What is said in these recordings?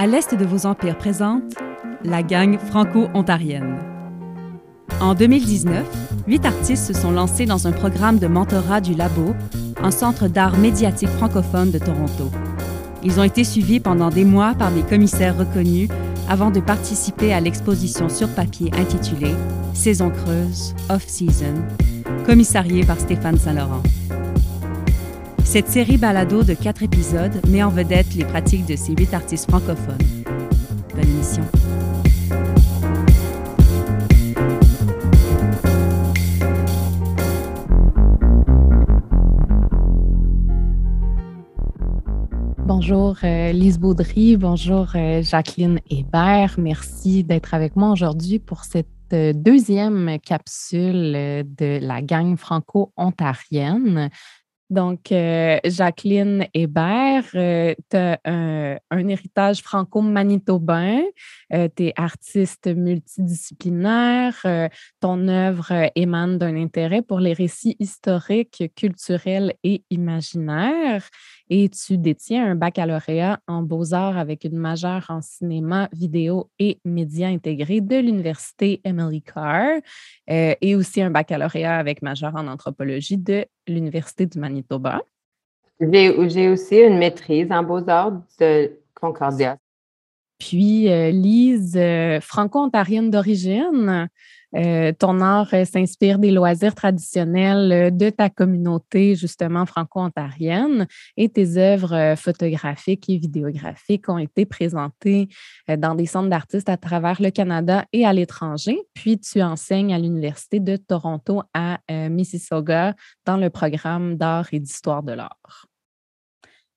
À l'est de vos empires présente la gang franco-ontarienne. En 2019, huit artistes se sont lancés dans un programme de mentorat du Labo, un centre d'art médiatique francophone de Toronto. Ils ont été suivis pendant des mois par des commissaires reconnus avant de participer à l'exposition sur papier intitulée Saison creuse, off-season, commissariée par Stéphane Saint-Laurent. Cette série balado de quatre épisodes met en vedette les pratiques de ces huit artistes francophones. Bonne émission. Bonjour euh, Lise Baudry, bonjour euh, Jacqueline Hébert. Merci d'être avec moi aujourd'hui pour cette euh, deuxième capsule de la gang franco-ontarienne. Donc, euh, Jacqueline Hébert, euh, tu as un, héritage franco-manitobain, euh, tu es artiste multidisciplinaire, ton œuvre émane d'un intérêt pour les récits historiques, culturels et imaginaires et tu détiens un baccalauréat en beaux-arts avec une majeure en cinéma, vidéo et médias intégrés de l'Université Emily Carr et aussi un baccalauréat avec majeure en anthropologie de l'Université du Manitoba. J'ai aussi une maîtrise en beaux-arts de Concordia. Puis, euh, Lise, euh, franco-ontarienne d'origine, euh, ton art s'inspire des loisirs traditionnels de ta communauté, justement franco-ontarienne, et tes œuvres photographiques et vidéographiques ont été présentées dans des centres d'artistes à travers le Canada et à l'étranger. Puis, tu enseignes à l'Université de Toronto à Mississauga dans le programme d'art et d'histoire de l'art.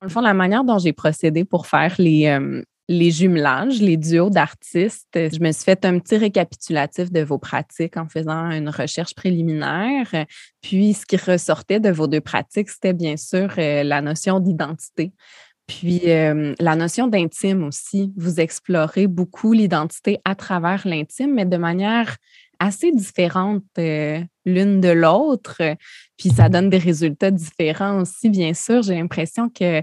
Dans le fond, la manière dont j'ai procédé pour faire les, les jumelages, les duos d'artistes. Je me suis fait un petit récapitulatif de vos pratiques en faisant une recherche préliminaire. Puis, ce qui ressortait de vos deux pratiques, c'était bien sûr euh, la notion d'identité. Puis euh, la notion d'intime aussi. Vous explorez beaucoup l'identité à travers l'intime, mais de manière assez différentes euh, l'une de l'autre, puis ça donne des résultats différents aussi, bien sûr. J'ai l'impression que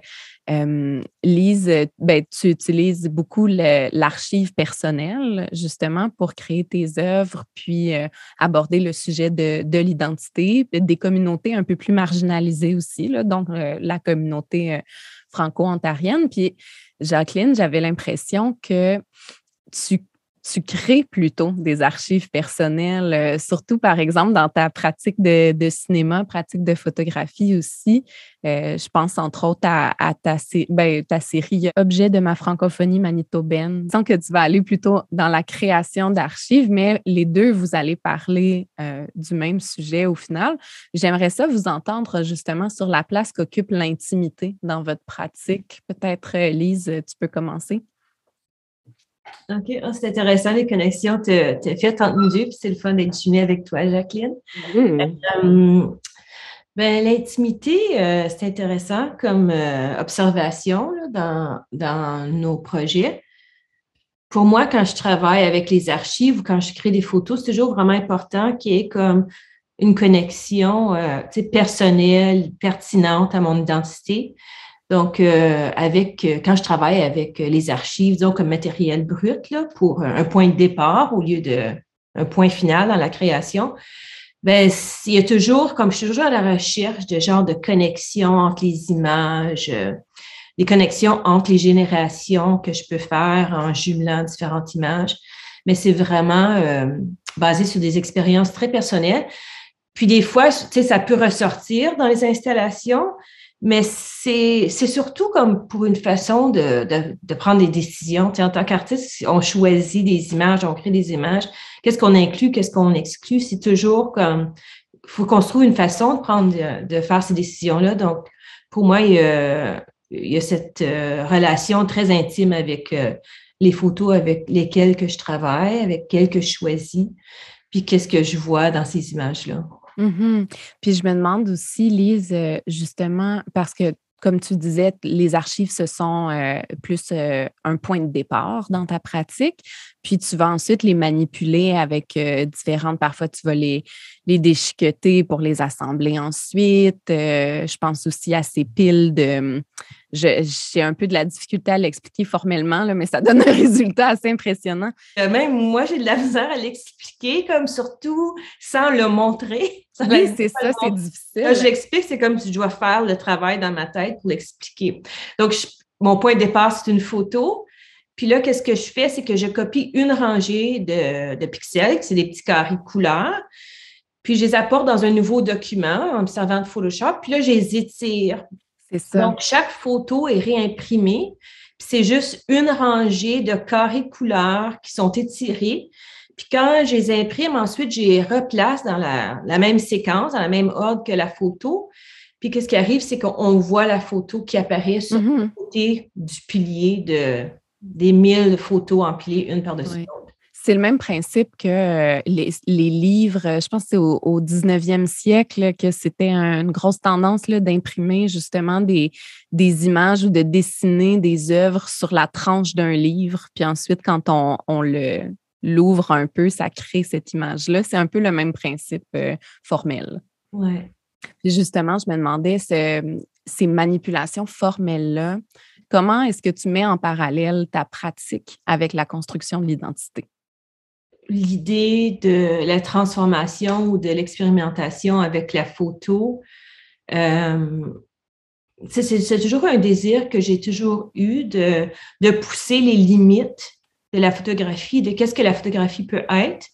Lise, ben, tu utilises beaucoup l'archive personnelle justement pour créer tes œuvres, puis euh, aborder le sujet de, de l'identité, des communautés un peu plus marginalisées aussi, là, donc euh, la communauté franco-ontarienne. Puis Jacqueline, j'avais l'impression que tu tu crées plutôt des archives personnelles, euh, surtout par exemple dans ta pratique de, cinéma, pratique de photographie aussi. Euh, je pense entre autres à, ta, ben, ta, série Objet de ma francophonie manitobaine. Disons que tu vas aller plutôt dans la création d'archives, mais les deux, vous allez parler euh, du même sujet au final. J'aimerais ça vous entendre justement sur la place qu'occupe l'intimité dans votre pratique. Peut-être, Lise, tu peux commencer. OK. Ah, c'est intéressant, les connexions que tu as faites entre nous deux, puis c'est le fun d'être jumelée avec toi, Jacqueline. Euh, ben, L'intimité, euh, c'est intéressant comme euh, observation dans, dans, nos projets. Pour moi, quand je travaille avec les archives ou quand je crée des photos, c'est toujours vraiment important qu'il y ait comme une connexion personnelle, pertinente à mon identité. Donc, euh, avec euh, quand je travaille avec euh, les archives, disons comme matériel brut là, pour un point de départ au lieu de un point final dans la création, ben il y a toujours, comme je suis toujours à la recherche de genre de connexion entre les images, des connexions entre les générations que je peux faire en jumelant différentes images. Mais c'est vraiment basé sur des expériences très personnelles. Puis des fois, tu sais, ça peut ressortir dans les installations, mais c'est surtout comme pour une façon de, de, de prendre des décisions. Tu en tant qu'artiste, on choisit des images, on crée des images. Qu'est-ce qu'on inclut, qu'est-ce qu'on exclut? C'est toujours comme, il faut qu'on trouve une façon de prendre, de, faire ces décisions-là. Donc, pour moi, il y a, il y a cette euh, relation très intime avec euh, les photos avec lesquelles que je travaille, avec lesquelles que je choisis, puis qu'est-ce que je vois dans ces images-là. Mmh Puis je me demande aussi, Lise, euh, justement, parce que comme tu disais, les archives, ce sont euh, plus euh, un point de départ dans ta pratique. Puis tu vas ensuite les manipuler avec différentes, parfois tu vas les, les déchiqueter pour les assembler ensuite. je pense aussi à ces piles de, j'ai un peu de la difficulté à l'expliquer formellement, là, mais ça donne un résultat assez impressionnant. Euh, même moi, j'ai de la misère à l'expliquer, comme surtout sans le montrer. oui, c'est ça, c'est difficile. Quand je l'explique, c'est comme si je dois faire le travail dans ma tête pour l'expliquer. Donc, mon point de départ, c'est une photo. Puis là, qu'est-ce que je fais? C'est que je copie une rangée de, de pixels, c'est des petits carrés couleurs. Puis je les apporte dans un nouveau document en me servant de Photoshop. Puis là, je les étire. C'est ça. Donc, chaque photo est réimprimée. C'est juste une rangée de carrés couleurs qui sont étirés. Puis quand je les imprime, ensuite, je les replace dans la, même séquence, dans la même ordre que la photo. Puis qu'est-ce qui arrive, c'est qu'on voit la photo qui apparaît sur le mm-hmm. côté du pilier de, des mille photos empilées une par-dessus l'autre. C'est le même principe que euh, les, livres, je pense que c'est au, 19e siècle que c'était une grosse tendance d'imprimer justement des, des images ou de dessiner des œuvres sur la tranche d'un livre. Puis ensuite, quand on, on le, l'ouvre un peu, ça crée cette image-là. C'est un peu le même principe euh, formel. Oui. Justement, je me demandais ces manipulations formelles-là, comment est-ce que tu mets en parallèle ta pratique avec la construction de l'identité? L'idée de la transformation ou de l'expérimentation avec la photo, euh, c'est toujours un désir que j'ai toujours eu de, de pousser les limites de la photographie, de qu'est-ce que la photographie peut être,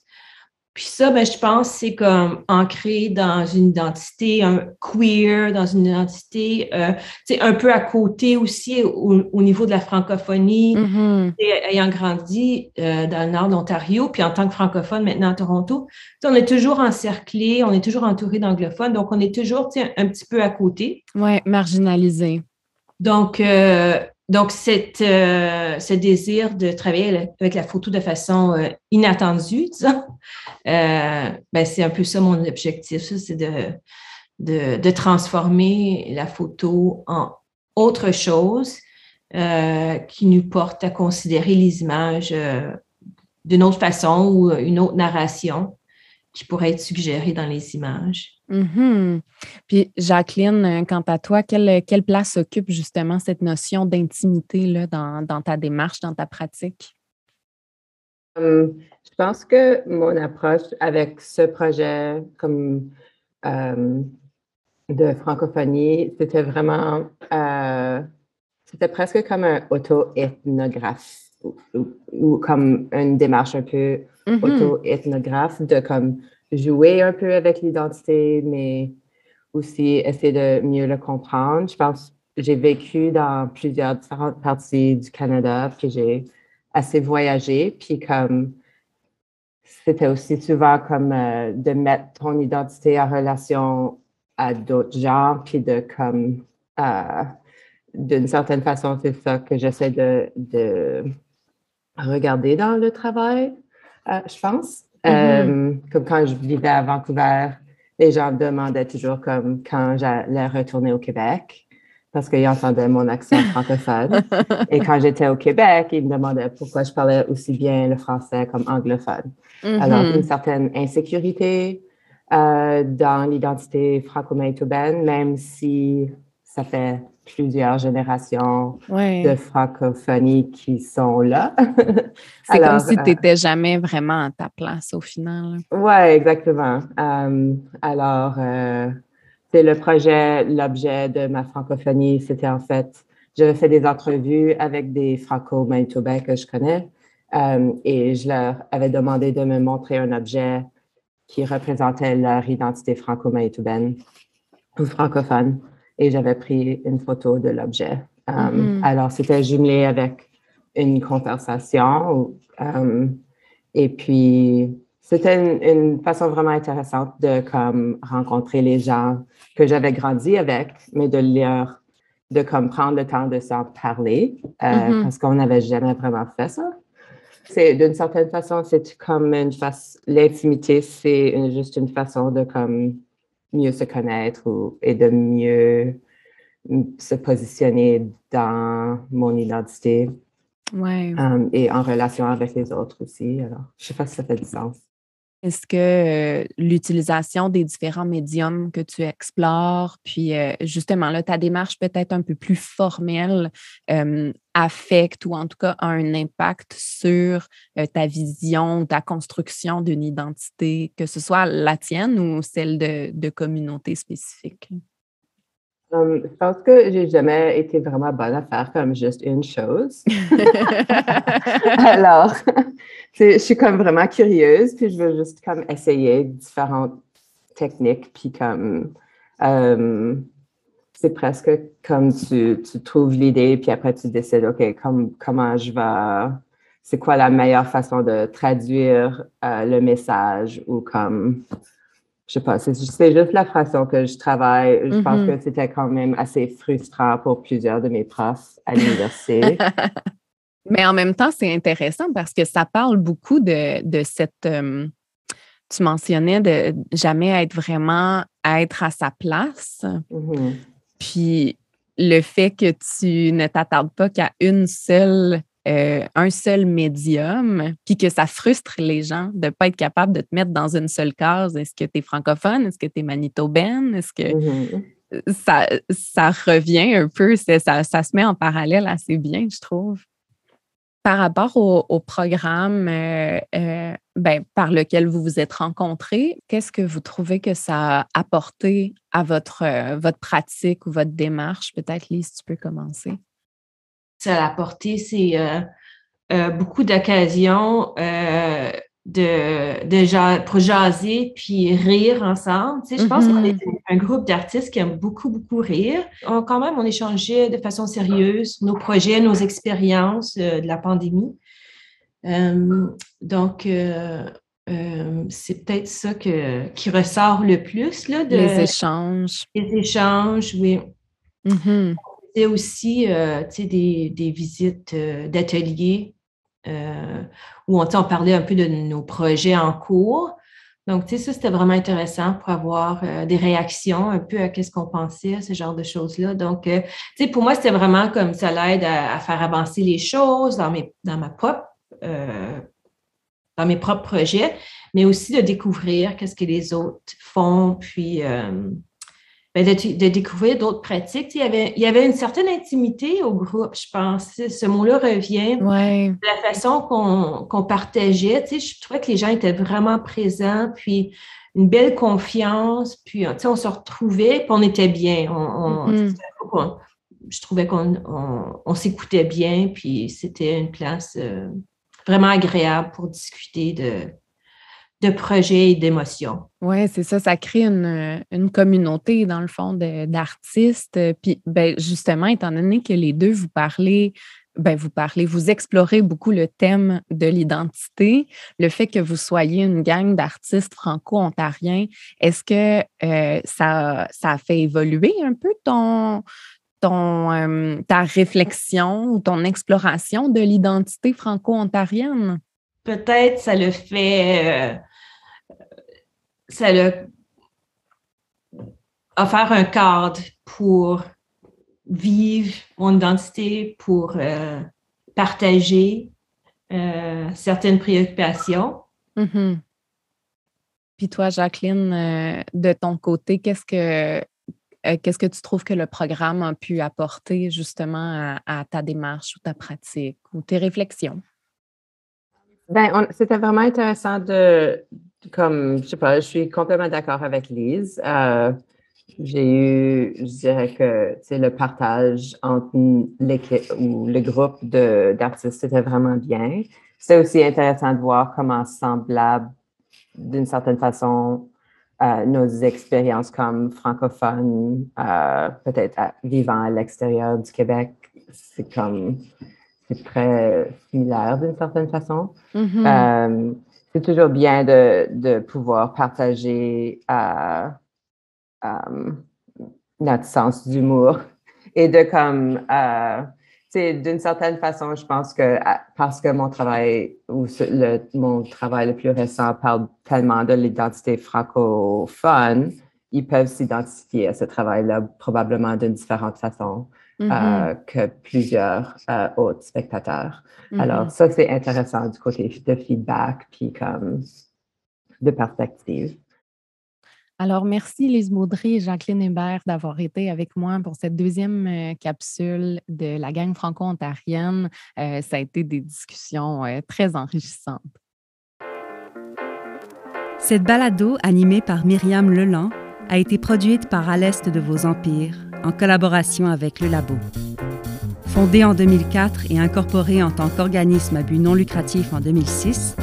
puis ça, ben, je pense, c'est comme ancré dans une identité un queer, dans une identité euh, un peu à côté aussi au, niveau de la francophonie, mm-hmm. ayant grandi euh, dans le nord de l'Ontario, puis en tant que francophone maintenant à Toronto, on est toujours encerclé, on est toujours entouré d'anglophones, donc on est toujours un petit peu à côté. Oui, marginalisé. Donc, euh, donc, cette, euh, ce désir de travailler avec la photo de façon euh, inattendue, disons, euh, ben, c'est un peu ça mon objectif, c'est de, de, de, transformer la photo en autre chose qui nous porte à considérer les images d'une autre façon ou une autre narration qui pourrait être suggérée dans les images. Mm-hmm. Puis, Jacqueline, euh, quant à toi, quelle, quelle place occupe justement cette notion d'intimité dans, dans ta démarche, dans ta pratique? Hum, je pense que mon approche avec ce projet comme hum, de francophonie, c'était vraiment, euh, c'était presque comme un auto-ethnographe ou, comme une démarche un peu mm-hmm. auto-ethnographe de comme jouer un peu avec l'identité, mais aussi essayer de mieux le comprendre. Je pense que j'ai vécu dans plusieurs différentes parties du Canada, puis j'ai assez voyagé, puis comme c'était aussi souvent comme euh, de mettre ton identité en relation à d'autres gens, puis de comme euh, d'une certaine façon, c'est ça que j'essaie de, de, regarder dans le travail, euh, je pense. Mm-hmm. Euh, comme quand je vivais à Vancouver, les gens me demandaient toujours comme quand j'allais retourner au Québec parce qu'ils entendaient mon accent francophone. Et quand j'étais au Québec, ils me demandaient pourquoi je parlais aussi bien le français comme anglophone. Alors, mm-hmm. une certaine insécurité euh, dans l'identité franco-manitobaine, même si ça fait plusieurs générations de francophonie qui sont là. C'est comme si tu n'étais jamais vraiment à ta place au final. Oui, exactement. Euh, alors, euh, c'est le projet, l'objet de ma francophonie, c'était en fait, j'avais fait des entrevues avec des franco-manitobains que je connais euh, et je leur avais demandé de me montrer un objet qui représentait leur identité franco-manitobaine ou francophone et j'avais pris une photo de l'objet. Euh, mm-hmm. Alors, c'était jumelé avec une conversation. Euh, et puis, c'était une, façon vraiment intéressante de comme, rencontrer les gens que j'avais grandi avec, mais de leur, de comme, prendre le temps de s'en parler, euh, mm-hmm. parce qu'on n'avait jamais vraiment fait ça. C'est d'une certaine façon, c'est comme une face, l'intimité, c'est juste une façon de comme mieux se connaître ou, et de mieux se positionner dans mon identité. Ouais. Euh, et en relation avec les autres aussi. Alors, je ne sais pas si ça fait du sens. Est-ce que l'utilisation des différents médiums que tu explores, puis justement là, ta démarche peut-être un peu plus formelle, affecte ou en tout cas a un impact sur ta vision, ta construction d'une identité, que ce soit la tienne ou celle de, de communautés spécifiques? Hum, je pense que j'ai jamais été vraiment bonne à faire comme juste une chose. Alors, je suis comme vraiment curieuse, puis je veux juste comme essayer différentes techniques, puis comme hum, c'est presque comme tu, tu trouves l'idée, puis après tu décides, OK, comment je vais, c'est quoi la meilleure façon de traduire euh, le message ou comme je sais pas, c'est juste la façon que je travaille. Je pense mm-hmm. que c'était quand même assez frustrant pour plusieurs de mes profs à l'université. Mais en même temps, c'est intéressant parce que ça parle beaucoup de, de cette. Euh, tu mentionnais de jamais être vraiment être à sa place. Mm-hmm. Puis le fait que tu ne t'attardes pas qu'à une seule euh, un seul médium, puis que ça frustre les gens de ne pas être capable de te mettre dans une seule case. Est-ce que tu es francophone? Est-ce que tu es manitobaine? Est-ce que ça, ça revient un peu, ça, ça se met en parallèle assez bien, je trouve. Par rapport au, programme euh, euh, ben, par lequel vous vous êtes rencontrés, qu'est-ce que vous trouvez que ça a apporté à votre, votre pratique ou votre démarche? Peut-être, Lise, tu peux commencer ça a apporté, c'est euh, euh, beaucoup d'occasions euh, de, de pour jaser puis rire ensemble. Tu sais, je pense qu'on mm-hmm. est un groupe d'artistes qui aiment beaucoup, beaucoup rire. On, quand même, on échangeait de façon sérieuse nos projets, nos expériences de la pandémie. donc, c'est peut-être ça que, qui ressort le plus. Là, de, les échanges. Les échanges, oui. Mm-hmm aussi euh, des, des, visites euh, d'ateliers euh, où on, parlait un peu de nos projets en cours. Donc, ça, c'était vraiment intéressant pour avoir des réactions un peu à ce qu'on pensait ce genre de choses-là. Donc, pour moi, c'était vraiment comme ça l'aide à, faire avancer les choses dans, mes, dans ma propre dans mes propres projets, mais aussi de découvrir qu'est-ce que les autres font, puis ben, de, découvrir d'autres pratiques. Il y, avait, il y avait une certaine intimité au groupe, je pense. Ce mot-là revient. de La façon qu'on partageait. Je trouvais que les gens étaient vraiment présents, puis une belle confiance, puis on se retrouvait, puis on était bien. Mm-hmm. je trouvais qu'on on, s'écoutait bien, puis c'était une place euh, vraiment agréable pour discuter de, de projets et d'émotions. Oui, c'est ça. Ça crée une, communauté, dans le fond, d'artistes. Puis, ben, justement, étant donné que les deux, vous parlez ben, vous parlez, vous explorez beaucoup le thème de l'identité, le fait que vous soyez une gang d'artistes franco-ontariens. Est-ce que euh, ça, fait évoluer un peu ton, euh, ta réflexion ou ton exploration de l'identité franco-ontarienne? Peut-être ça le fait. Euh, ça l'a offert un cadre pour vivre mon identité, pour euh, partager euh, certaines préoccupations. Mm-hmm. Puis toi, Jacqueline, de ton côté, qu'est-ce que qu'est-ce que tu trouves que le programme a pu apporter justement à ta démarche ou ta pratique ou tes réflexions? Ben, c'était vraiment intéressant de, comme, je sais pas, je suis complètement d'accord avec Lise. Euh, j'ai eu, je dirais que, c'est le partage entre l'équipe ou le groupe d'artistes, c'était vraiment bien. C'était aussi intéressant de voir comment semblables, d'une certaine façon, euh, nos expériences comme francophones, euh, peut-être vivant à l'extérieur du Québec, c'est comme c'est très similaire d'une certaine façon. Mm-hmm. Euh, c'est toujours bien de, de pouvoir partager euh, euh, notre sens d'humour et de comme, d'une certaine façon, je pense que parce que mon travail ou le, mon travail le plus récent parle tellement de l'identité francophone, ils peuvent s'identifier à ce travail-là probablement d'une différente façon. Euh, mm-hmm. que plusieurs euh, autres spectateurs. Alors, mm-hmm. ça, c'est intéressant du côté de feedback, puis comme de perspective. Alors, merci Lise Maudry et Jacqueline Hébert d'avoir été avec moi pour cette deuxième euh, capsule de la gang franco-ontarienne. Euh, ça a été des discussions euh, très enrichissantes. Cette balado, animée par Myriam Leland, a été produite par À l'Est de vos empires, en collaboration avec le Labo. Fondé en 2004 et incorporé en tant qu'organisme à but non lucratif en 2006,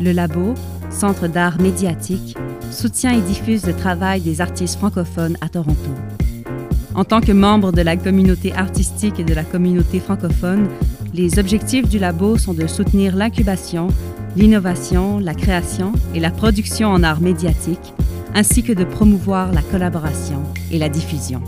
le Labo, Centre d'art médiatique, soutient et diffuse le travail des artistes francophones à Toronto. En tant que membre de la communauté artistique et de la communauté francophone, les objectifs du labo sont de soutenir l'incubation, l'innovation, la création et la production en art médiatique, ainsi que de promouvoir la collaboration et la diffusion.